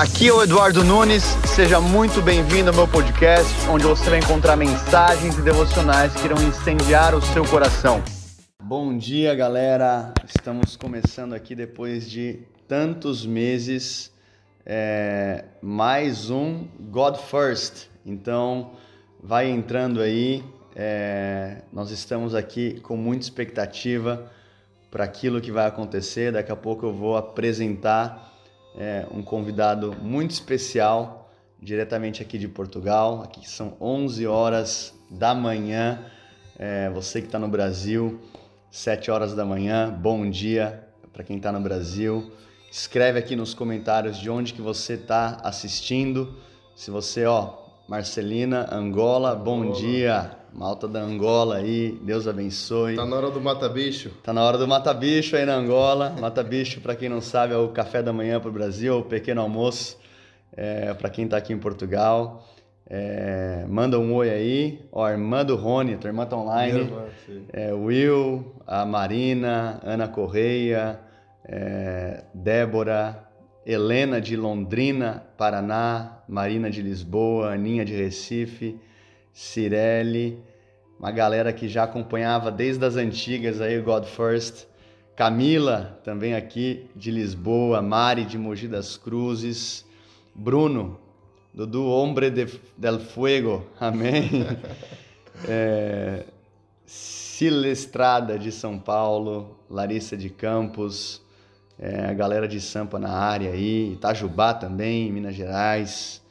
Aqui é o Eduardo Nunes, seja muito bem-vindo ao meu podcast, onde você vai encontrar mensagens e devocionais que irão incendiar o seu coração. Bom dia, galera! Estamos começando aqui depois de tantos meses, é, mais um God First. Então, vai entrando aí, é, nós estamos aqui com muita expectativa para aquilo que vai acontecer. Daqui a pouco eu vou apresentar é, um convidado muito especial, diretamente aqui de Portugal. Aqui são 11 horas da manhã. É, você que está no Brasil, 7 horas da manhã, bom dia para quem está no Brasil. Escreve aqui nos comentários de onde que você está assistindo. Se você, ó, Marcelina, Angola, bom dia. Malta da Angola aí, Deus abençoe. Tá na hora do mata-bicho. Tá na hora do mata-bicho aí na Angola. Mata-bicho, para quem não sabe, é o café da manhã pro Brasil, o pequeno almoço é, para quem tá aqui em Portugal. É, manda um oi aí. Ó, a irmã do Rony, tua irmã tá online. Irmã, é, Will, a Marina, Ana Correia, é, Débora, Helena de Londrina, Paraná, Marina de Lisboa, Aninha de Recife. Cirelli, uma galera que já acompanhava desde as antigas aí o God First. Camila, também aqui de Lisboa, Mari de Mogi das Cruzes, Bruno, Dudu Hombre de, del Fuego, amém. é, Silestrada de São Paulo, Larissa de Campos, é, a galera de Sampa na área aí, Itajubá também, Minas Gerais.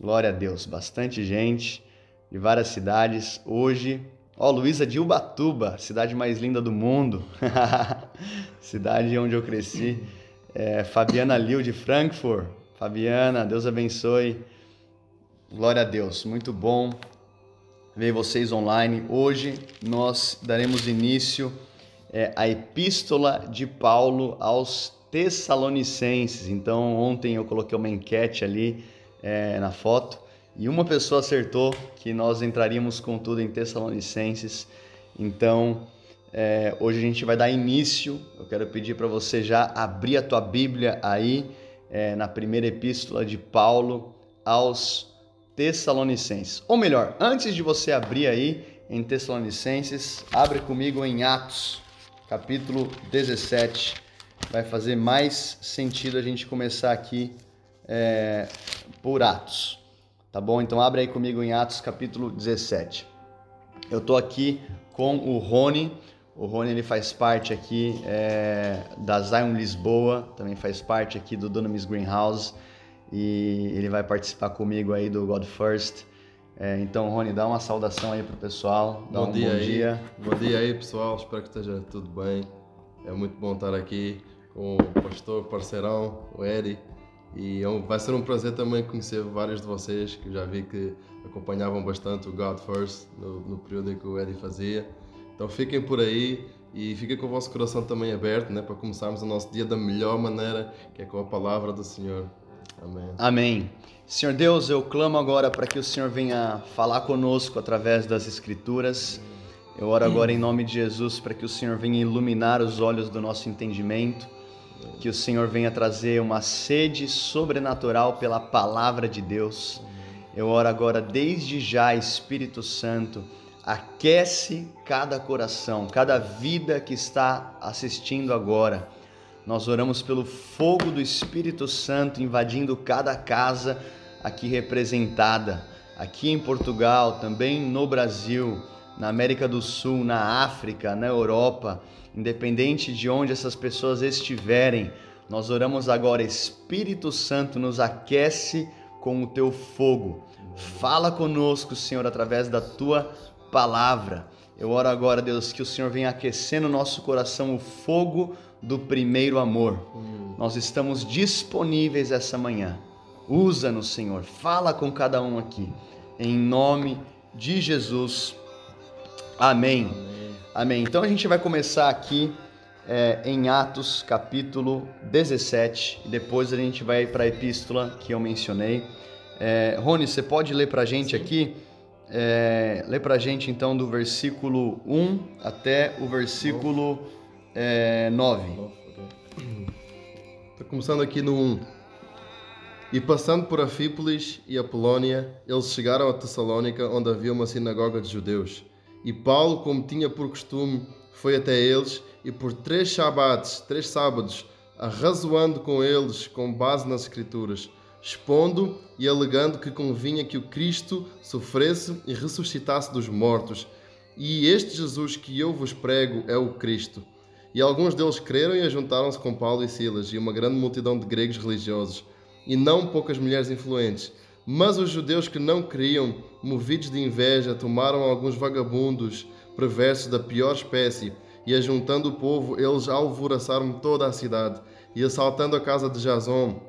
Glória a Deus, bastante gente de várias cidades. Hoje, ó, Luísa de Ubatuba, cidade mais linda do mundo, cidade onde eu cresci. É, Fabiana Liu de Frankfurt. Fabiana, Deus abençoe. Glória a Deus, muito bom ver vocês online. Hoje nós daremos início é, à Epístola de Paulo aos Tessalonicenses. Então, ontem eu coloquei uma enquete ali é, na foto e uma pessoa acertou que nós entraríamos com tudo em Tessalonicenses. Então, é, hoje a gente vai dar início. Eu quero pedir para você já abrir a tua Bíblia aí é, na primeira epístola de Paulo aos Tessalonicenses. Ou melhor, antes de você abrir aí em Tessalonicenses, abre comigo em Atos, capítulo 17. Vai fazer mais sentido a gente começar aqui é, por Atos. Tá bom? Então abre aí comigo em Atos capítulo 17. Eu tô aqui com o Rony. O Rony ele faz parte aqui é, da Zion Lisboa, também faz parte aqui do Dunamis Greenhouse e ele vai participar comigo aí do God First. É, então, Rony, dá uma saudação aí pro pessoal. Dá bom um dia bom aí. dia. Bom dia aí, pessoal. Espero que esteja tudo bem. É muito bom estar aqui com o pastor, parceirão, o Eri. E é vai ser um prazer também conhecer vários de vocês que já vi que acompanhavam bastante o God First no, no período em que o Eddie fazia. Então fiquem por aí e fiquem com o vosso coração também aberto né, para começarmos o nosso dia da melhor maneira, que é com a palavra do Senhor. Amém. Amém. Senhor Deus, eu clamo agora para que o Senhor venha falar conosco através das Escrituras. Eu oro agora em nome de Jesus para que o Senhor venha iluminar os olhos do nosso entendimento que o Senhor venha trazer uma sede sobrenatural pela palavra de Deus. Eu oro agora, desde já, Espírito Santo, aquece cada coração, cada vida que está assistindo agora. Nós oramos pelo fogo do Espírito Santo invadindo cada casa aqui representada, aqui em Portugal, também no Brasil, na América do Sul, na África, na Europa independente de onde essas pessoas estiverem, nós oramos agora, Espírito Santo, nos aquece com o teu fogo. Fala conosco, Senhor, através da tua palavra. Eu oro agora, Deus, que o Senhor venha aquecer no nosso coração o fogo do primeiro amor. Nós estamos disponíveis essa manhã. Usa-nos, Senhor. Fala com cada um aqui. Em nome de Jesus. Amém. Amém. Amém. Então a gente vai começar aqui é, em Atos capítulo 17 e depois a gente vai para a epístola que eu mencionei. É, Rony, você pode ler para a gente aqui? É, lê para a gente então do versículo 1 até o versículo é, 9. Está começando aqui no 1. E passando por Afípolis e Apolónia, eles chegaram a Tessalônica, onde havia uma sinagoga de judeus. E Paulo, como tinha por costume, foi até eles e por três sabates, três sábados, arrazoando com eles com base nas Escrituras, expondo e alegando que convinha que o Cristo sofresse e ressuscitasse dos mortos. E este Jesus que eu vos prego é o Cristo. E alguns deles creram e ajuntaram-se com Paulo e Silas e uma grande multidão de gregos religiosos e não poucas mulheres influentes. Mas os judeus que não criam, movidos de inveja, tomaram alguns vagabundos perversos da pior espécie, e ajuntando o povo, eles alvoroçaram toda a cidade, e assaltando a casa de Jason,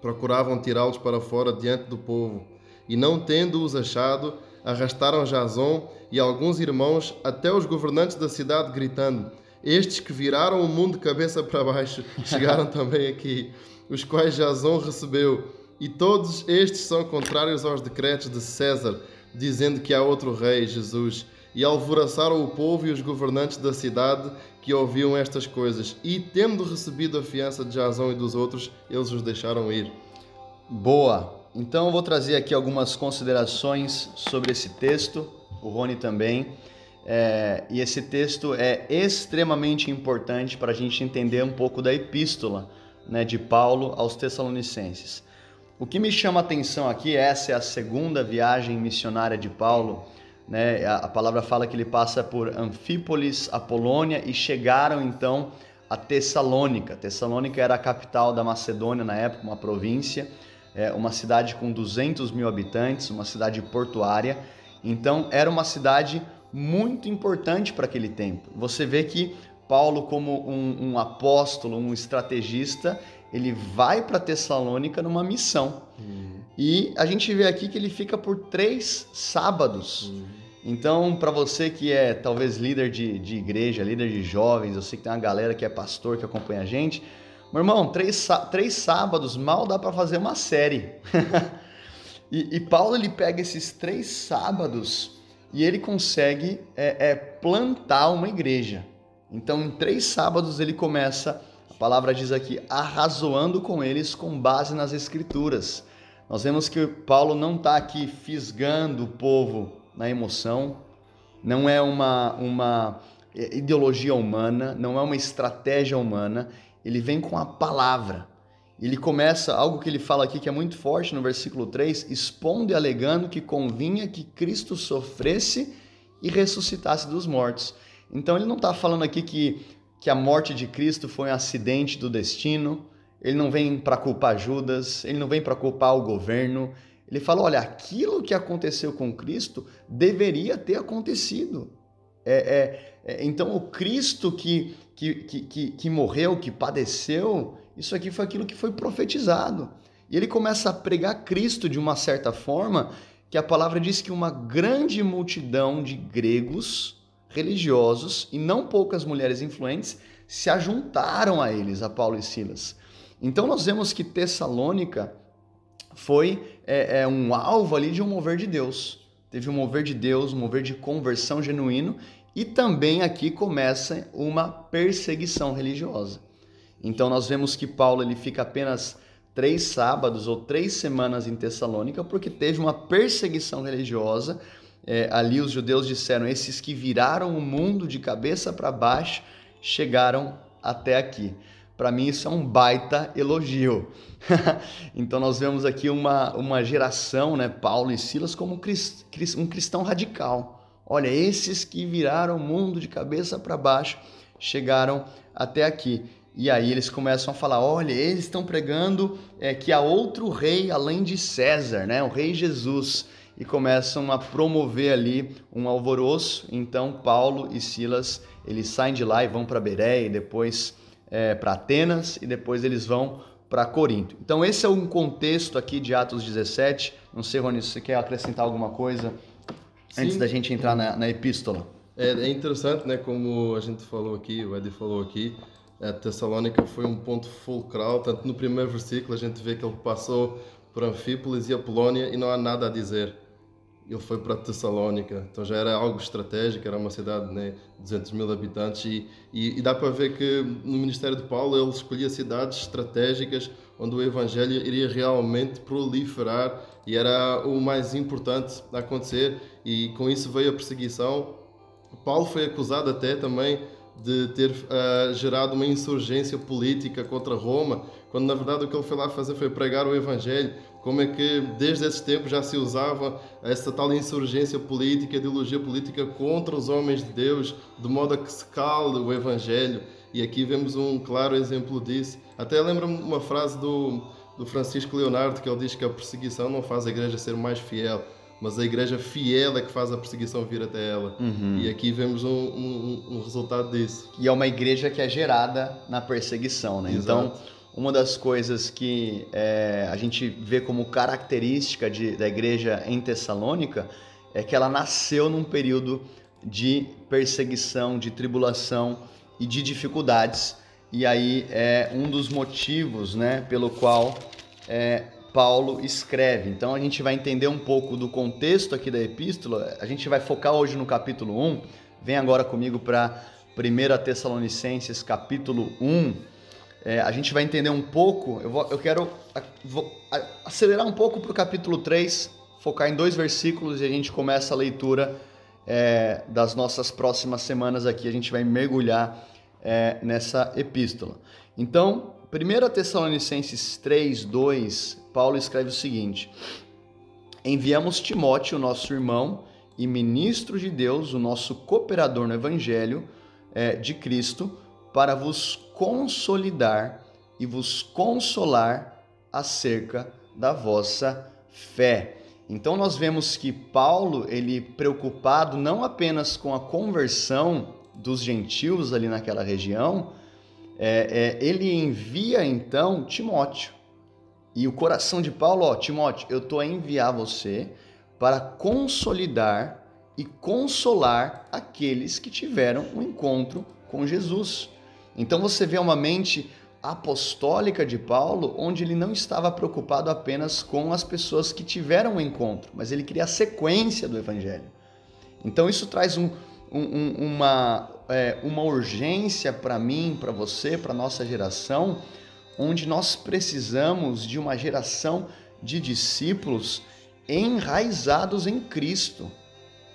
procuravam tirá-los para fora diante do povo. E não tendo-os achado, arrastaram Jason e alguns irmãos até os governantes da cidade, gritando: Estes que viraram o mundo de cabeça para baixo chegaram também aqui os quais Jason recebeu, e todos estes são contrários aos decretos de César, dizendo que há outro rei, Jesus. E alvoroçaram o povo e os governantes da cidade que ouviam estas coisas. E, tendo recebido a fiança de Jason e dos outros, eles os deixaram ir. Boa! Então eu vou trazer aqui algumas considerações sobre esse texto, o Rony também. É, e esse texto é extremamente importante para a gente entender um pouco da epístola né, de Paulo aos Tessalonicenses. O que me chama a atenção aqui, essa é a segunda viagem missionária de Paulo. Né? A, palavra fala que ele passa por Anfípolis, Apolônia e chegaram então a Tessalônica. Tessalônica era a capital da Macedônia na época, uma província, é, uma cidade com 200 mil habitantes, uma cidade portuária. Então era uma cidade muito importante para aquele tempo. Você vê que Paulo, como um, um apóstolo, um estrategista, ele vai para Tessalônica numa missão. Uhum. E a gente vê aqui que ele fica por três sábados. Uhum. Então, para você que é talvez líder de, de igreja, líder de jovens, eu sei que tem uma galera que é pastor que acompanha a gente. Meu irmão, três, três sábados mal dá para fazer uma série. e, e, Paulo ele pega esses três sábados e ele consegue é, é, plantar uma igreja. Então, em três sábados, ele começa, a palavra diz aqui, arrazoando com eles com base nas Escrituras. Nós vemos que Paulo não está aqui fisgando o povo na emoção, não é uma, uma ideologia humana, não é uma estratégia humana, ele vem com a palavra. Ele começa algo que ele fala aqui que é muito forte no versículo 3, expondo e alegando que convinha que Cristo sofresse e ressuscitasse dos mortos. Então ele não está falando aqui que, que a morte de Cristo foi um acidente do destino, ele não vem para culpar Judas, ele não vem para culpar o governo. Ele fala: olha, aquilo que aconteceu com Cristo deveria ter acontecido. É, é, é, então, o Cristo que, que, que, que morreu, que padeceu, isso aqui foi aquilo que foi profetizado. E ele começa a pregar Cristo de uma certa forma que a palavra diz que uma grande multidão de gregos religiosos e não poucas mulheres influentes se ajuntaram a eles, a Paulo e Silas. Então nós vemos que Tessalônica foi é, é, um alvo ali de um mover de Deus. Teve um mover de Deus, um mover de conversão genuíno e também aqui começa uma perseguição religiosa. Então nós vemos que Paulo ele fica apenas três sábados ou três semanas em Tessalônica porque teve uma perseguição religiosa é, ali os judeus disseram: esses que viraram o mundo de cabeça para baixo chegaram até aqui. Para mim, isso é um baita elogio. então, nós vemos aqui uma, uma geração, né, Paulo e Silas, como um cristão radical. Olha, esses que viraram o mundo de cabeça para baixo chegaram até aqui. E aí eles começam a falar: olha, eles estão pregando é, que há outro rei além de César, né? o rei Jesus e começam a promover ali um alvoroço. Então Paulo e Silas eles saem de lá e vão para Beré e depois é, para Atenas e depois eles vão para Corinto. Então esse é um contexto aqui de Atos 17. Não sei, Rony, se você quer acrescentar alguma coisa Sim. antes da gente entrar na, na epístola? É, é, interessante, né? Como a gente falou aqui, o Eddie falou aqui, a Tessalônica foi um ponto fulcral. Tanto no primeiro versículo a gente vê que ele passou por Anfípolis e Apolônia e não há nada a dizer ele foi para Tessalónica, então já era algo estratégico, era uma cidade né, de 200 mil habitantes e, e, e, dá para ver que no Ministério de Paulo ele escolhia cidades estratégicas onde o evangelho iria realmente proliferar e era o mais importante a acontecer e com isso veio a perseguição. Paulo foi acusado até também de ter uh, gerado uma insurgência política contra Roma, quando na verdade o que ele foi lá fazer foi pregar o Evangelho. Como é que desde esses tempos já se usava essa tal insurgência política, ideologia política contra os homens de Deus, de modo a que se cale o Evangelho. E aqui vemos um claro exemplo disso. Até lembro-me uma frase do, do Francisco Leonardo, que ele diz que a perseguição não faz a igreja ser mais fiel, mas a igreja fiel é que faz a perseguição vir até ela. Uhum. E aqui vemos um, um, um, resultado disso. E é uma igreja que é gerada na perseguição, né? Exato. Então, uma das coisas que é, a gente vê como característica de, da igreja em Tessalônica é que ela nasceu num período de perseguição, de tribulação e de dificuldades. E aí é um dos motivos, né, pelo qual é, Paulo escreve. Então a gente vai entender um pouco do contexto aqui da epístola. A gente vai focar hoje no capítulo 1. Vem agora comigo para 1 Tessalonicenses, capítulo 1. É, a gente vai entender um pouco. Eu, vou, eu quero vou acelerar um pouco para o capítulo 3, focar em dois versículos e a gente começa a leitura é, das nossas próximas semanas aqui. A gente vai mergulhar é, nessa epístola. Então, 1 Tessalonicenses 3, 2, Paulo escreve o seguinte: Enviamos Timóteo, nosso irmão e ministro de Deus, o nosso cooperador no Evangelho é, de Cristo, para vos consolidar e vos consolar acerca da vossa fé. Então nós vemos que Paulo, ele preocupado não apenas com a conversão dos gentios ali naquela região, é, é, ele envia então Timóteo. E o coração de Paulo, ó, Timóteo, eu estou a enviar você para consolidar e consolar aqueles que tiveram um encontro com Jesus. Então você vê uma mente apostólica de Paulo, onde ele não estava preocupado apenas com as pessoas que tiveram um encontro, mas ele queria a sequência do evangelho. Então isso traz um, um, uma, é, uma urgência para mim, para você, para nossa geração, onde nós precisamos de uma geração de discípulos enraizados em Cristo.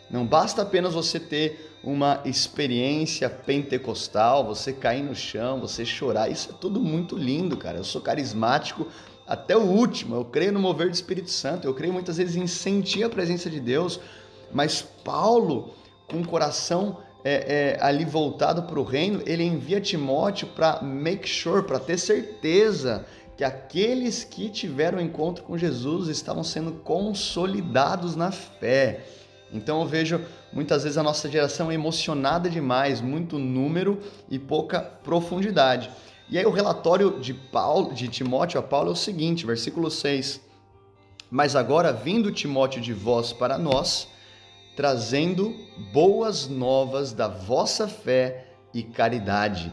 Não basta apenas você ter uma experiência pentecostal, você cair no chão, você chorar. Isso é tudo muito lindo, cara. Eu sou carismático até o último. Eu creio no mover do Espírito Santo. Eu creio muitas vezes em sentir a presença de Deus. Mas Paulo, com o coração é, é, ali voltado para o reino, ele envia Timóteo para make sure, para ter certeza que aqueles que tiveram encontro com Jesus estavam sendo consolidados na fé. Então eu vejo muitas vezes a nossa geração emocionada demais, muito número e pouca profundidade. E aí o relatório de Paulo, de Timóteo a Paulo é o seguinte, versículo 6. Mas agora vindo Timóteo de vós para nós, trazendo boas novas da vossa fé e caridade,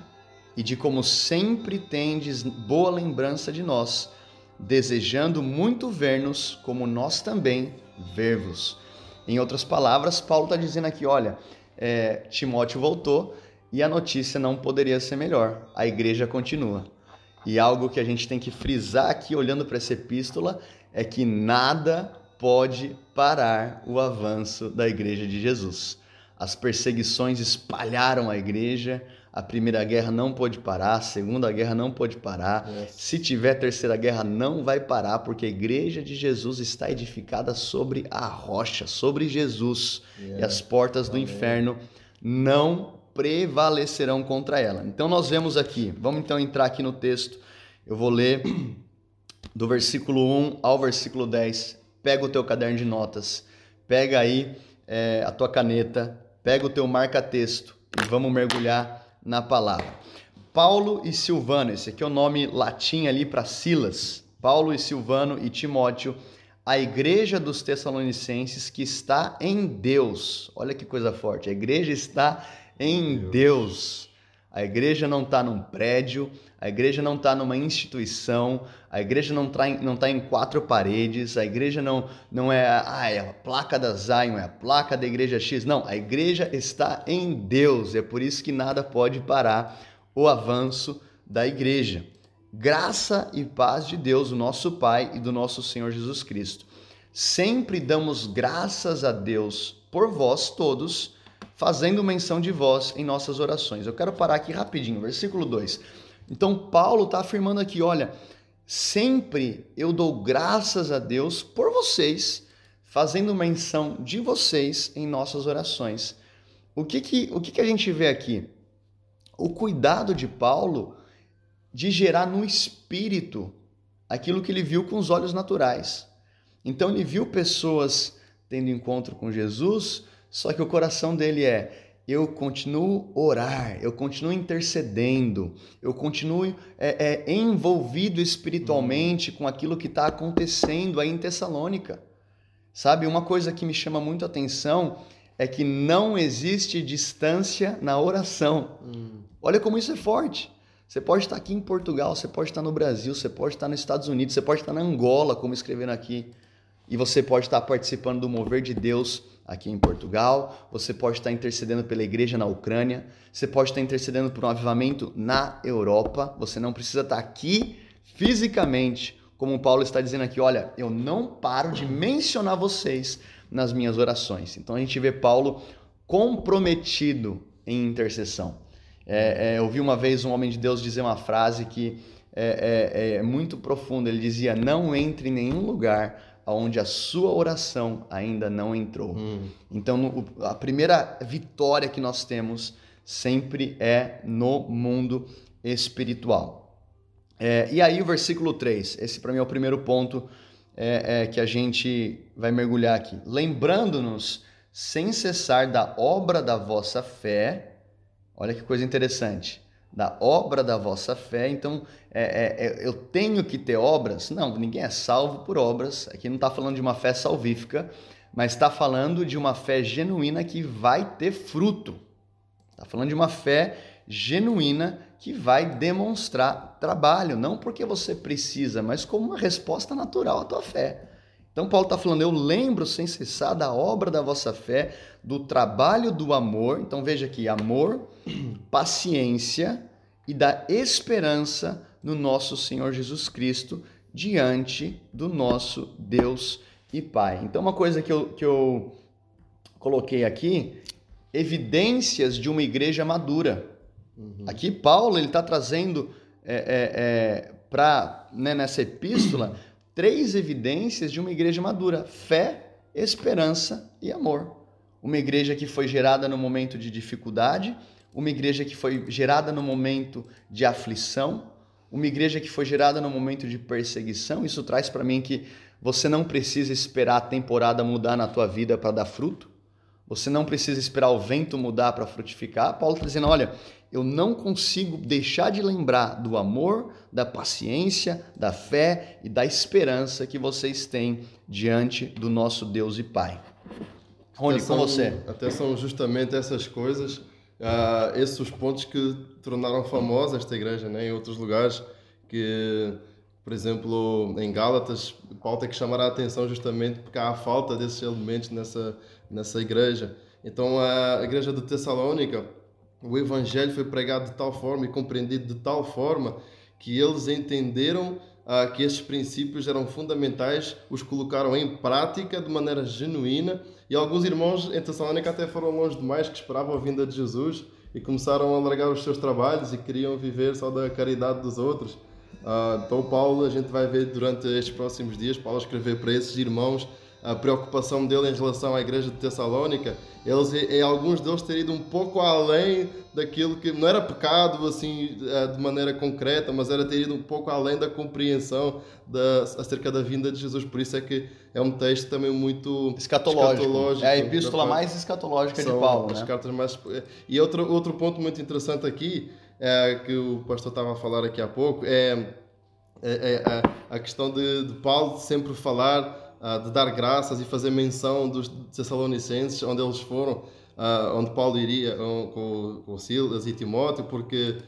e de como sempre tendes boa lembrança de nós, desejando muito ver-nos, como nós também ver-vos. Em outras palavras, Paulo está dizendo aqui: olha, é, Timóteo voltou e a notícia não poderia ser melhor, a igreja continua. E algo que a gente tem que frisar aqui, olhando para essa epístola, é que nada pode parar o avanço da Igreja de Jesus. As perseguições espalharam a igreja, a primeira guerra não pôde parar, a segunda guerra não pôde parar. Yes. Se tiver terceira guerra, não vai parar, porque a igreja de Jesus está edificada sobre a rocha, sobre Jesus. Yeah. E as portas do Amém. inferno não prevalecerão contra ela. Então nós vemos aqui, vamos então entrar aqui no texto. Eu vou ler do versículo 1 ao versículo 10 pega o teu caderno de notas, pega aí é, a tua caneta, pega o teu marca-texto e vamos mergulhar na palavra. Paulo e Silvano, esse aqui é o nome latim ali para Silas. Paulo e Silvano e Timóteo, a igreja dos Tessalonicenses que está em Deus. Olha que coisa forte, a igreja está em Deus. A igreja não está num prédio, a igreja não está numa instituição, a igreja não está em, não tá em quatro paredes, a igreja não, não é, ah, é a placa da Zion, é a placa da igreja X. Não, a igreja está em Deus. É por isso que nada pode parar o avanço da igreja. Graça e paz de Deus, o nosso Pai e do nosso Senhor Jesus Cristo. Sempre damos graças a Deus por vós todos, fazendo menção de vós em nossas orações. Eu quero parar aqui rapidinho, versículo 2. Então, Paulo está afirmando aqui: olha, sempre eu dou graças a Deus por vocês, fazendo menção de vocês em nossas orações. O que, que, o que, que a gente vê aqui? O cuidado de Paulo de gerar no espírito aquilo que ele viu com os olhos naturais. Então ele viu pessoas tendo encontro com Jesus, só que o coração dele é: eu continuo orar, eu continuo intercedendo, eu continuo é, é, envolvido espiritualmente com aquilo que está acontecendo aí em Tessalônica. Sabe, uma coisa que me chama muito a atenção é que não existe distância na oração. Hum. Olha como isso é forte. Você pode estar aqui em Portugal, você pode estar no Brasil, você pode estar nos Estados Unidos, você pode estar na Angola, como escrevendo aqui. E você pode estar participando do mover de Deus aqui em Portugal, você pode estar intercedendo pela igreja na Ucrânia, você pode estar intercedendo por um avivamento na Europa. Você não precisa estar aqui fisicamente, como Paulo está dizendo aqui, olha, eu não paro de mencionar vocês nas minhas orações. Então a gente vê Paulo comprometido em intercessão. É, é, eu vi uma vez um homem de Deus dizer uma frase que é, é, é muito profunda. Ele dizia: Não entre em nenhum lugar onde a sua oração ainda não entrou. Hum. Então, a primeira vitória que nós temos sempre é no mundo espiritual. É, e aí, o versículo 3, esse para mim é o primeiro ponto é, é, que a gente vai mergulhar aqui. Lembrando-nos sem cessar da obra da vossa fé Olha que coisa interessante. Da obra da vossa fé. Então, é, é, é, eu tenho que ter obras? Não, ninguém é salvo por obras. Aqui não está falando de uma fé salvífica, mas está falando de uma fé genuína que vai ter fruto. Está falando de uma fé genuína que vai demonstrar trabalho, não porque você precisa, mas como uma resposta natural à tua fé. Então, Paulo está falando: eu lembro sem cessar da obra da vossa fé, do trabalho do amor. Então, veja aqui: amor, paciência e da esperança no nosso Senhor Jesus Cristo diante do nosso Deus e Pai. Então, uma coisa que eu, que eu coloquei aqui: evidências de uma igreja madura. Uhum. Aqui, Paulo ele está trazendo é, é, é, para né, nessa epístola três evidências de uma igreja madura: fé, esperança e amor. Uma igreja que foi gerada no momento de dificuldade, uma igreja que foi gerada no momento de aflição, uma igreja que foi gerada no momento de perseguição. Isso traz para mim que você não precisa esperar a temporada mudar na tua vida para dar fruto. Você não precisa esperar o vento mudar para frutificar. Paulo está dizendo: olha, eu não consigo deixar de lembrar do amor, da paciência, da fé e da esperança que vocês têm diante do nosso Deus e Pai. Rony, com você. Até são justamente essas coisas, uh, esses os pontos que tornaram famosa esta igreja, né? em outros lugares, que, por exemplo, em Gálatas, Paulo tem que chamar a atenção justamente porque há a falta desses elementos nessa, nessa igreja. Então, a igreja de Tessalônica o evangelho foi pregado de tal forma e compreendido de tal forma que eles entenderam ah, que estes princípios eram fundamentais, os colocaram em prática de maneira genuína e alguns irmãos em Tessalónica até foram longe demais que esperavam a vinda de Jesus e começaram a largar os seus trabalhos e queriam viver só da caridade dos outros. Ah, então Paulo, a gente vai ver durante estes próximos dias, Paulo escrever para esses irmãos a preocupação dele em relação à igreja de Tessalónica, eles, e, alguns deles ter ido um pouco além daquilo que não era pecado assim eh, de maneira concreta, mas era ter ido um pouco além da compreensão da, acerca da vinda de Jesus. Por isso é que é um texto também muito escatológico. escatológico é a epístola mais escatológica de Paulo. As né? cartas mais... E outro, outro ponto muito interessante aqui, é, que o pastor estava a falar aqui há pouco, é, é, é a questão de, de Paulo sempre falar de dar graças e fazer menção dos Tessalonicenses, onde eles foram, onde Paulo iria com, com Silas e Timóteo, porque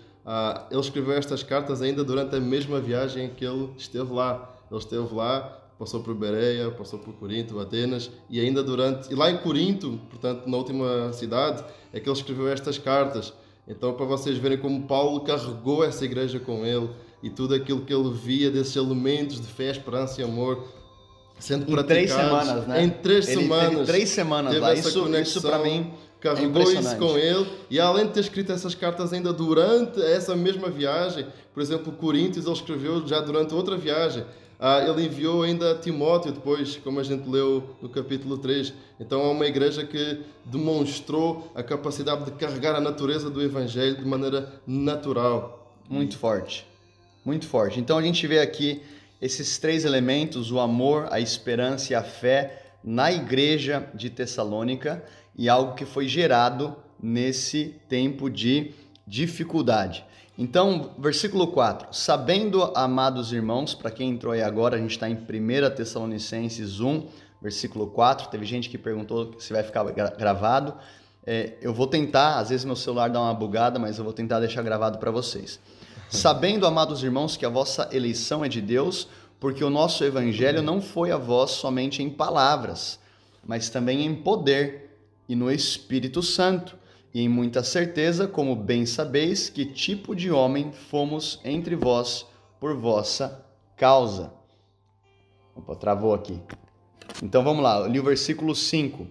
ele escreveu estas cartas ainda durante a mesma viagem que ele esteve lá. Ele esteve lá, passou por Bereia, passou por Corinto, Atenas, e ainda durante. E lá em Corinto, portanto, na última cidade, é que ele escreveu estas cartas. Então, para vocês verem como Paulo carregou essa igreja com ele e tudo aquilo que ele via desses elementos de fé, esperança e amor sendo em três semanas, né? em três Ele semanas. teve três semanas lá. Isso, isso conexão, para mim carregou é isso com ele e além de ter escrito essas cartas ainda durante essa mesma viagem, por exemplo, Coríntios ele escreveu já durante outra viagem. Ah, ele enviou ainda a Timóteo depois, como a gente leu no capítulo 3. Então é uma igreja que demonstrou a capacidade de carregar a natureza do evangelho de maneira natural. Muito forte. Muito forte. Então a gente vê aqui esses três elementos: o amor, a esperança e a fé na igreja de Tessalônica e algo que foi gerado nesse tempo de dificuldade. Então, versículo 4: Sabendo, amados irmãos, para quem entrou aí agora, a gente está em 1 Tessalonicenses 1, versículo 4. Teve gente que perguntou se vai ficar gra- gravado. É, eu vou tentar, às vezes meu celular dá uma bugada, mas eu vou tentar deixar gravado para vocês. Sabendo, amados irmãos, que a vossa eleição é de Deus, porque o nosso evangelho não foi a vós somente em palavras, mas também em poder e no Espírito Santo, e em muita certeza, como bem sabeis, que tipo de homem fomos entre vós por vossa causa. Opa, travou aqui. Então vamos lá, li o versículo 5.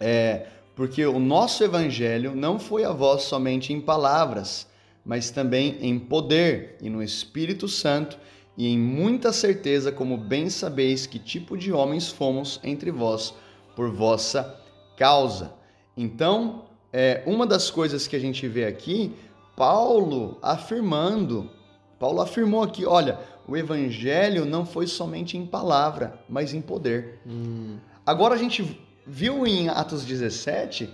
É, porque o nosso evangelho não foi a vós somente em palavras, mas também em poder e no Espírito Santo, e em muita certeza, como bem sabeis que tipo de homens fomos entre vós por vossa causa. Então, é, uma das coisas que a gente vê aqui, Paulo afirmando, Paulo afirmou aqui, olha, o evangelho não foi somente em palavra, mas em poder. Agora a gente viu em Atos 17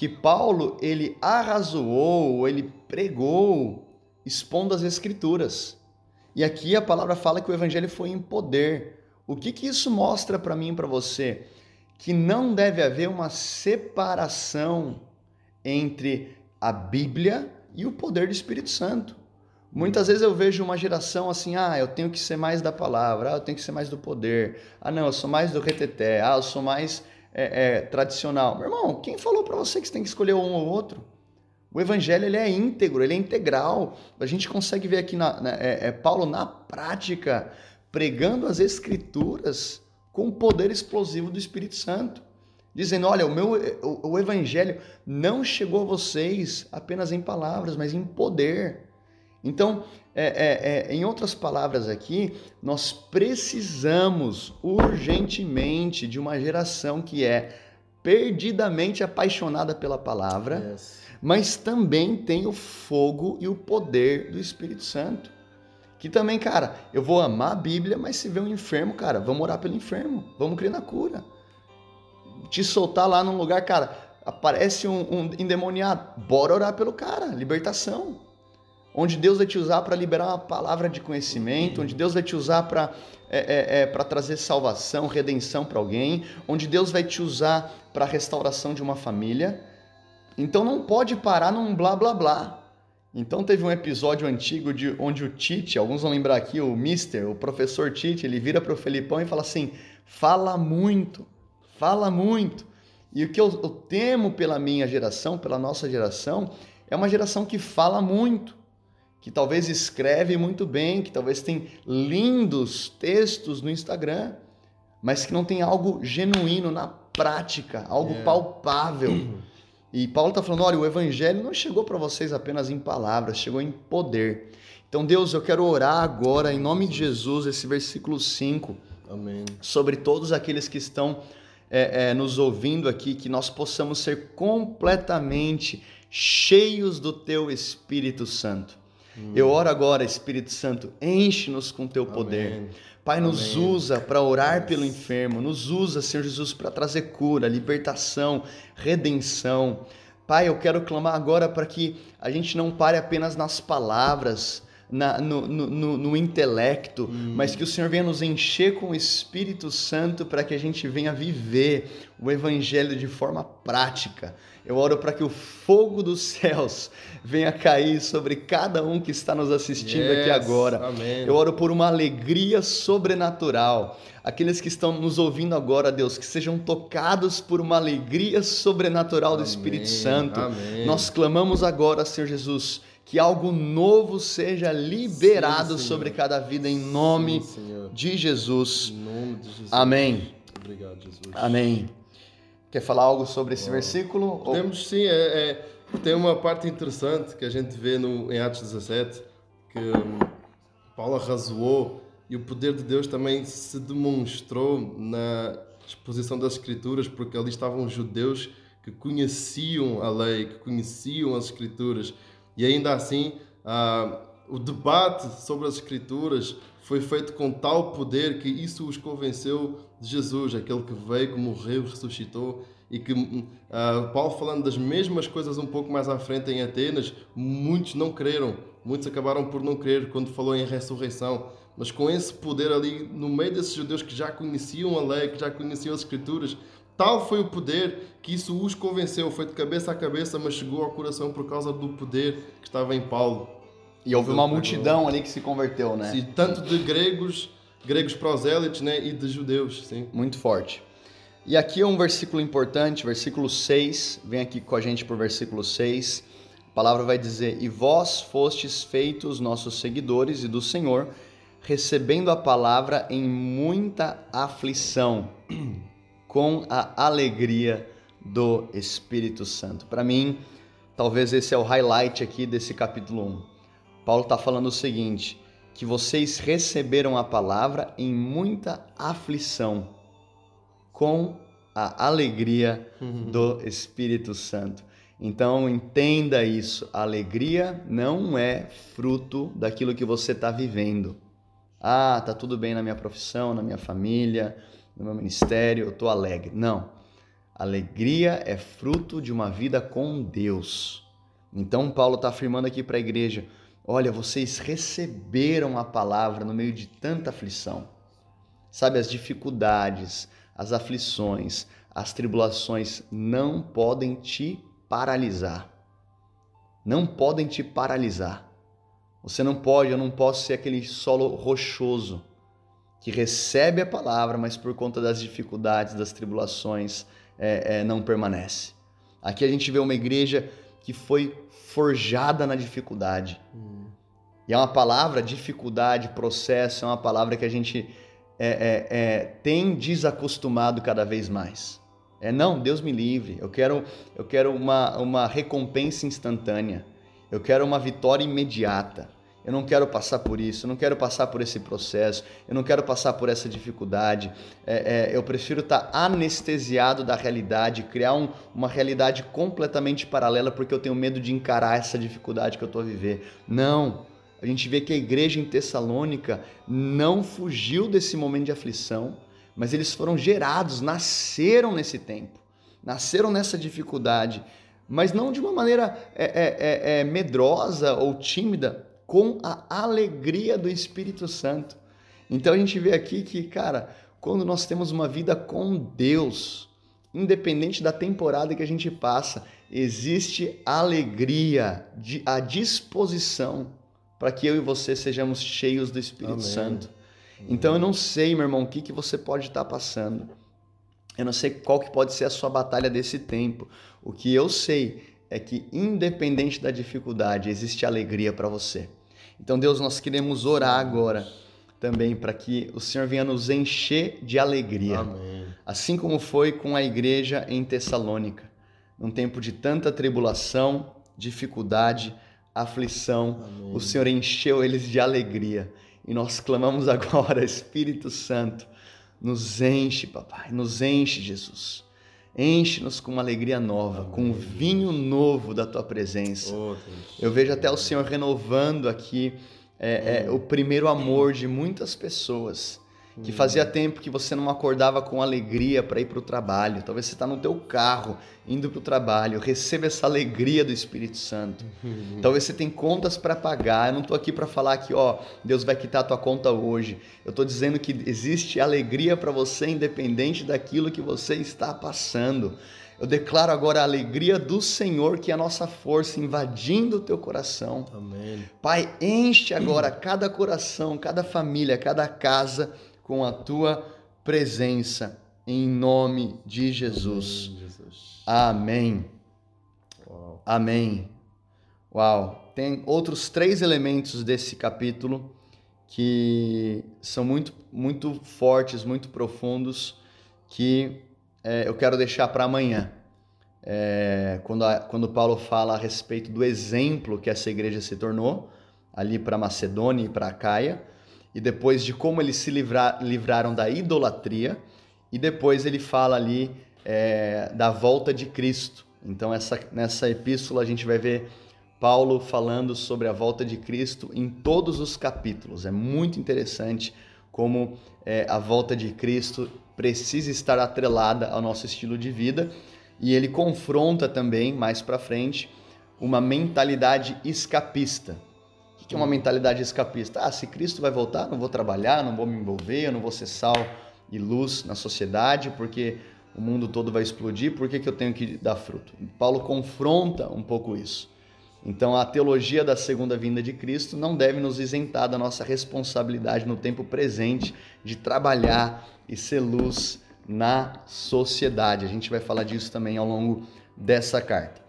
que Paulo ele arrazoou, ele pregou expondo as escrituras. E aqui a palavra fala que o evangelho foi em poder. O que que isso mostra para mim e para você? Que não deve haver uma separação entre a Bíblia e o poder do Espírito Santo. Muitas vezes eu vejo uma geração assim, ah, eu tenho que ser mais da palavra, ah, eu tenho que ser mais do poder, ah, não, eu sou mais do reteté, ah, eu sou mais é, é, tradicional. Meu irmão, quem falou para você que você tem que escolher um ou outro? O evangelho ele é íntegro, ele é integral. A gente consegue ver aqui na, na- é, é Paulo na prática pregando as escrituras com o poder explosivo do Espírito Santo, dizendo: olha, o meu o, o evangelho não chegou a vocês apenas em palavras, mas em poder. Então, é, é, é, em outras palavras aqui, nós precisamos urgentemente de uma geração que é perdidamente apaixonada pela palavra, Yes. mas também tem o fogo e o poder do Espírito Santo. Que também, cara, eu vou amar a Bíblia, mas se vê um enfermo, cara, vamos orar pelo enfermo, vamos crer na cura. Te soltar lá num lugar, cara, aparece um, um endemoniado, bora orar pelo cara, libertação. Onde Deus vai te usar para liberar uma palavra de conhecimento, onde Deus vai te usar para é, é, é, para trazer salvação, redenção para alguém, onde Deus vai te usar para a restauração de uma família. Então não pode parar num blá blá blá. Então teve um episódio antigo de onde o Tite, alguns vão lembrar aqui, o Mister, o professor Tite, ele vira para o Felipão e fala assim: fala muito, fala muito. E o que eu, eu temo pela minha geração, pela nossa geração, é uma geração que fala muito, que talvez escreve muito bem, que talvez tem lindos textos no Instagram, mas que não tem algo genuíno na prática, algo Yeah. palpável. E Paulo está falando: olha, o evangelho não chegou para vocês apenas em palavras, chegou em poder. Então, Deus, eu quero orar agora, em nome de Jesus, esse versículo 5, Amém. sobre todos aqueles que estão é, é, nos ouvindo aqui, que nós possamos ser completamente cheios do Teu Espírito Santo. Eu oro agora, Espírito Santo, enche-nos com Teu poder. Amém. Pai, nos Amém. usa para orar pelo enfermo, nos usa, Senhor Jesus, para trazer cura, libertação, redenção. Pai, eu quero clamar agora para que a gente não pare apenas nas palavras, na- no, no- no- intelecto, mas que o Senhor venha nos encher com o Espírito Santo para que a gente venha viver o Evangelho de forma prática. Eu oro para que o fogo dos céus venha cair sobre cada um que está nos assistindo aqui Yes. agora. Amém. Eu oro por uma alegria sobrenatural. Aqueles que estão nos ouvindo agora, Deus, que sejam tocados por uma alegria sobrenatural do Amém. Espírito Santo. Amém. Nós clamamos agora, Senhor Jesus, que algo novo seja liberado Sim, sobre cada vida em nome Sim, de Jesus. Em nome de Jesus. Amém. Obrigado, Jesus. Amém. Quer falar algo sobre esse versículo? Ou- Temos sim, é, é- tem uma parte interessante que a gente vê no, em Atos 17, que hum, Paulo arrazoou e o poder de Deus também se demonstrou na exposição das Escrituras, porque ali estavam judeus que conheciam a lei, que conheciam as Escrituras, e ainda assim ah, o debate sobre as Escrituras foi feito com tal poder que isso os convenceu de Jesus, aquele que veio, que morreu, ressuscitou e que hum, ah, Paulo falando das mesmas coisas um pouco mais à frente em Atenas, muitos não creram, muitos acabaram por não crer quando falou em ressurreição. Mas com esse poder ali, no meio desses judeus que já conheciam a lei, que já conheciam as escrituras, tal foi o poder que isso os convenceu. Foi de cabeça a cabeça, mas chegou ao coração por causa do poder que estava em Paulo. E houve uma multidão ali que se converteu, né? Sim, tanto de gregos, gregos prosélitos, né, e de judeus, sim. Muito forte. E aqui é um versículo importante, versículo 6. Vem aqui com a gente por versículo 6. A palavra vai dizer: E vós fostes feitos nossos seguidores e do Senhor, recebendo a palavra em muita aflição, com a alegria do Espírito Santo. Para mim, talvez esse é o highlight aqui desse capítulo 1. Paulo está falando o seguinte: que vocês receberam a palavra em muita aflição, com a alegria do Espírito Santo. Então entenda isso: a alegria não é fruto daquilo que você está vivendo. Ah, tá tudo bem na minha profissão, na minha família, no meu ministério, eu tô alegre. Não. Alegria é fruto de uma vida com Deus. Então Paulo está afirmando aqui para a igreja: olha, vocês receberam a palavra no meio de tanta aflição. Sabe, as dificuldades, as aflições, as tribulações não podem te paralisar. Não podem te paralisar. Você não pode, eu não posso ser aquele solo rochoso que recebe a palavra, mas por conta das dificuldades, das tribulações, é, é, não permanece. Aqui a gente vê uma igreja que foi forjada na dificuldade. E é uma palavra, dificuldade, processo, é uma palavra que a gente é, é, é, tem desacostumado cada vez mais. É não, Deus me livre. Eu quero, eu quero uma, uma recompensa instantânea. Eu quero uma vitória imediata. Eu não quero passar por isso, eu não quero passar por esse processo, eu não quero passar por essa dificuldade. É, é, eu prefiro estar anestesiado da realidade, criar um, uma realidade completamente paralela porque eu tenho medo de encarar essa dificuldade que eu estou a viver. Não. A gente vê que a igreja em Tessalônica não fugiu desse momento de aflição, mas eles foram gerados, nasceram nesse tempo, nasceram nessa dificuldade, mas não de uma maneira é, é, é, medrosa ou tímida, com a alegria do Espírito Santo. Então a gente vê aqui que, cara, quando nós temos uma vida com Deus, independente da temporada que a gente passa, existe alegria, a disposição para que eu e você sejamos cheios do Espírito Amém. Santo. Então eu não sei, meu irmão, o que, que você pode estar passando. Eu não sei qual que pode ser a sua batalha desse tempo. O que eu sei é que, independente da dificuldade, existe alegria para você. Então, Deus, nós queremos orar agora também para que o Senhor venha nos encher de alegria. Amém. Assim como foi com a igreja em Tessalônica, num tempo de tanta tribulação, dificuldade, aflição, Amém. o Senhor encheu eles de alegria. E nós clamamos agora, Espírito Santo, nos enche, papai, nos enche, Jesus. Enche-nos com uma alegria nova, com um vinho novo da tua presença. Oh. Eu vejo até o Senhor renovando aqui é, é, o primeiro amor de muitas pessoas. Que fazia tempo que você não acordava com alegria para ir para o trabalho. Talvez você está no teu carro indo para o trabalho. Receba essa alegria do Espírito Santo. Talvez você tem contas para pagar. Eu não estou aqui para falar que ó Deus vai quitar a tua conta hoje. Eu estou dizendo que existe alegria para você independente daquilo que você está passando. Eu declaro agora a alegria do Senhor, que é a nossa força invadindo o teu coração. Amém. Pai, enche agora cada coração, cada família, cada casa com a tua presença, em nome de Jesus. Amém, Jesus. Amém. Uau. Amém. Uau! Tem outros três elementos desse capítulo que são muito, muito fortes, muito profundos, que é, eu quero deixar para amanhã. É, quando, a, quando Paulo fala a respeito do exemplo que essa igreja se tornou, ali para Macedônia e para Caia, e depois de como eles se livrar, livraram da idolatria, e depois ele fala ali é, da volta de Cristo. Então, essa, nessa epístola, a gente vai ver Paulo falando sobre a volta de Cristo em todos os capítulos. É muito interessante como é, a volta de Cristo precisa estar atrelada ao nosso estilo de vida e ele confronta também, mais para frente, uma mentalidade escapista. Que é uma mentalidade escapista? Ah, se Cristo vai voltar, não vou trabalhar, não vou me envolver, eu não vou ser sal e luz na sociedade, porque o mundo todo vai explodir, por que, que eu tenho que dar fruto? Paulo confronta um pouco isso. Então, a teologia da segunda vinda de Cristo não deve nos isentar da nossa responsabilidade no tempo presente de trabalhar e ser luz na sociedade. A gente vai falar disso também ao longo dessa carta.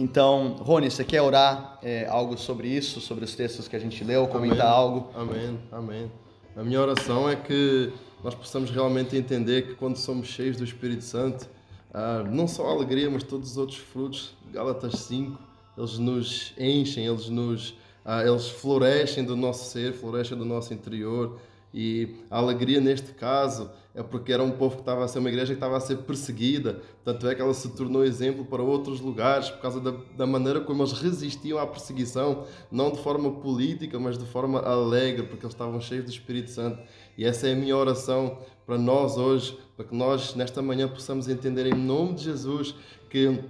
Então, Rony, você quer orar é, algo sobre isso, sobre os textos que a gente leu, comentar amém, algo? Amém, amém. A minha oração é que nós possamos realmente entender que quando somos cheios do Espírito Santo, ah, não só a alegria, mas todos os outros frutos, Gálatas 5, eles nos enchem, eles nos ah, eles florescem do nosso ser, florescem do nosso interior. E a alegria neste caso é porque era um povo que estava a ser uma igreja que estava a ser perseguida. Tanto é que ela se tornou exemplo para outros lugares por causa da, da maneira como eles resistiam à perseguição, não de forma política, mas de forma alegre, porque eles estavam cheios do Espírito Santo. E essa é a minha oração para nós hoje, para que nós nesta manhã possamos entender em nome de Jesus que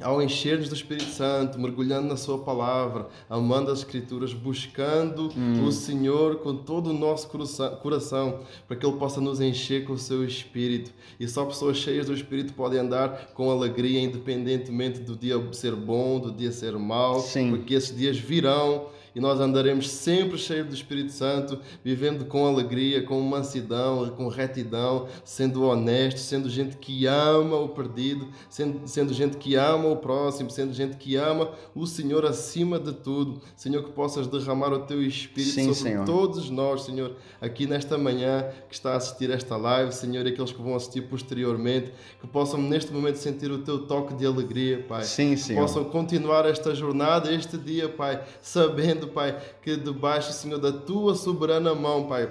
ao encher-nos do Espírito Santo, mergulhando na Sua palavra, amando as Escrituras, buscando hum. o Senhor com todo o nosso coração, para que Ele possa nos encher com o Seu Espírito. E só pessoas cheias do Espírito podem andar com alegria, independentemente do dia ser bom, do dia ser mau, Sim. porque esses dias virão e nós andaremos sempre cheios do Espírito Santo, vivendo com alegria, com mansidão, com retidão, sendo honestos, sendo gente que ama o perdido, sendo, sendo gente que ama o próximo, sendo gente que ama o Senhor acima de tudo. Senhor, que possas derramar o teu Espírito Sim, sobre Senhor. todos nós, Senhor, aqui nesta manhã que está a assistir esta live, Senhor, e aqueles que vão assistir posteriormente, que possam neste momento sentir o teu toque de alegria, Pai. Sim, Senhor. Que possam continuar esta jornada, este dia, Pai, sabendo Pai, que debaixo, Senhor, da tua soberana mão, Pai,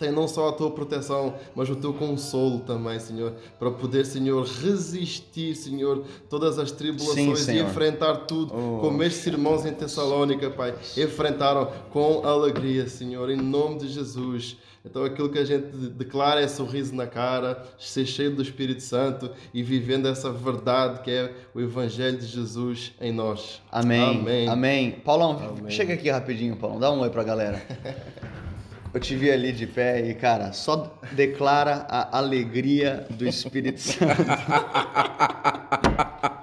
tem não só a tua proteção, mas o teu consolo também, Senhor, para poder, Senhor, resistir, Senhor, todas as tribulações Sim, e enfrentar tudo, oh. como estes irmãos em Tessalônica, Pai, enfrentaram com alegria, Senhor, em nome de Jesus. Então aquilo que a gente declara é sorriso na cara, ser cheio do Espírito Santo e vivendo essa verdade que é o Evangelho de Jesus em nós. Amém. Amém. Amém. Paulão, Amém. chega aqui rapidinho, Paulão. Dá um oi pra galera. Eu te vi ali de pé e, cara, só declara a alegria do Espírito Santo.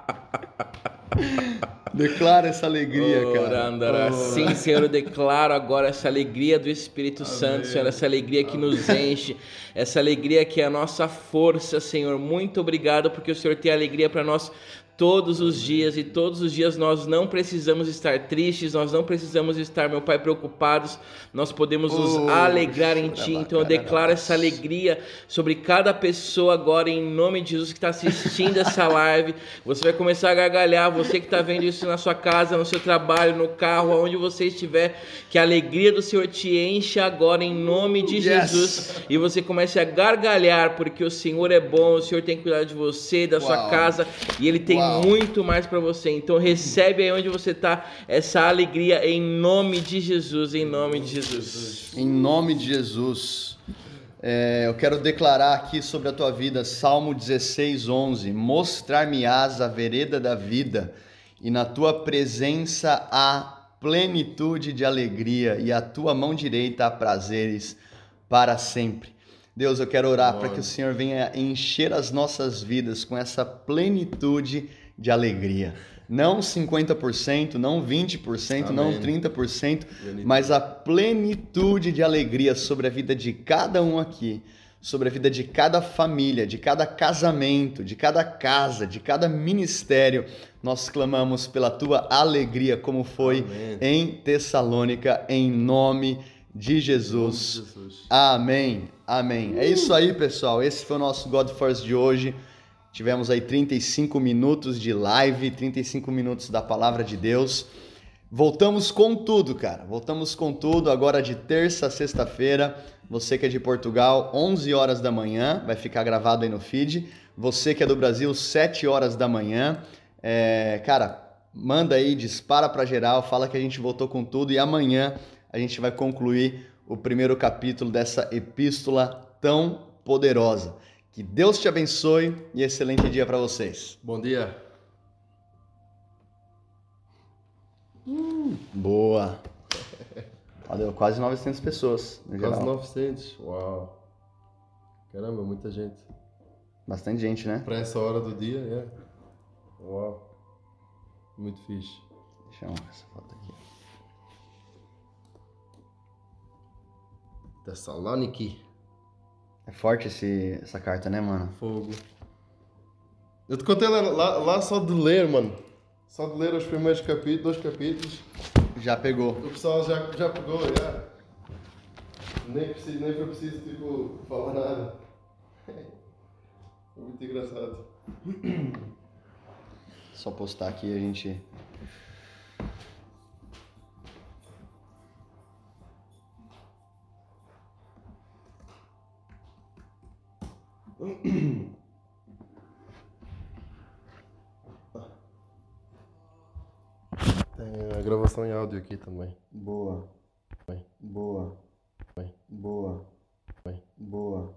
Declara essa alegria, cara. Oh. Sim, Senhor, eu declaro agora essa alegria do Espírito Amém. Santo, Senhor, essa alegria que Amém. nos enche, essa alegria que é a nossa força, Senhor. Muito obrigado porque o Senhor tem alegria para nós todos os dias e todos os dias nós não precisamos estar tristes, nós não precisamos estar, meu Pai, preocupados, nós podemos nos oh, alegrar em Ti. Então eu declaro essa alegria sobre cada pessoa agora, em nome de Jesus que está assistindo essa live. Você vai começar a gargalhar, você que está vendo isso na sua casa, no seu trabalho, no carro, aonde você estiver, que a alegria do Senhor te enche agora, em nome de yes. Jesus, e você comece a gargalhar, porque o Senhor é bom, o Senhor tem cuidado de você, da Uau. sua casa, e Ele tem muito mais para você. Então recebe aí onde você está essa alegria em nome de Jesus, em nome de Jesus. Em nome de Jesus. É, eu quero declarar aqui sobre a tua vida, Salmo 16, 11. Mostrar-me-ás a vereda da vida, e na tua presença há plenitude de alegria, e a tua mão direita há prazeres para sempre. Deus, eu quero orar para que o Senhor venha encher as nossas vidas com essa plenitude de alegria. Não 50%, não 20%, Amém. não 30%, mas a plenitude de alegria sobre a vida de cada um aqui sobre a vida de cada família, de cada casamento, de cada casa, de cada ministério. Nós clamamos pela tua alegria, como foi Amém. em Tessalônica, em nome de Jesus. Jesus. Amém. Amém. É isso aí, pessoal. Esse foi o nosso God First de hoje. Tivemos aí 35 minutos de live, 35 minutos da palavra de Deus. Voltamos com tudo, cara. Voltamos com tudo agora de terça a sexta-feira. Você que é de Portugal, 11 horas da manhã, vai ficar gravado aí no feed. Você que é do Brasil, 7 horas da manhã. É, cara, manda aí, dispara para geral, fala que a gente voltou com tudo e amanhã a gente vai concluir o primeiro capítulo dessa epístola tão poderosa. Que Deus te abençoe e excelente dia para vocês. Bom dia. Boa. Ó, Deu quase 900 pessoas Quase geral. 900. Uau. Caramba, muita gente. Bastante gente, né? Para essa hora do dia, é. Uau. Muito fixe. Deixa eu essa foto aqui. Thessaloniki. É forte esse, essa carta, né, mano? Fogo. Eu te contei lá, lá, lá só de ler, mano. Só de ler os primeiros capítulos, dois capítulos. Já pegou. O pessoal já, já pegou, já. Nem, preciso, nem foi preciso, tipo, falar nada. Foi muito engraçado. Só postar aqui a gente. Tem a gravação em áudio aqui também. Boa. Boa. Boa. Boa.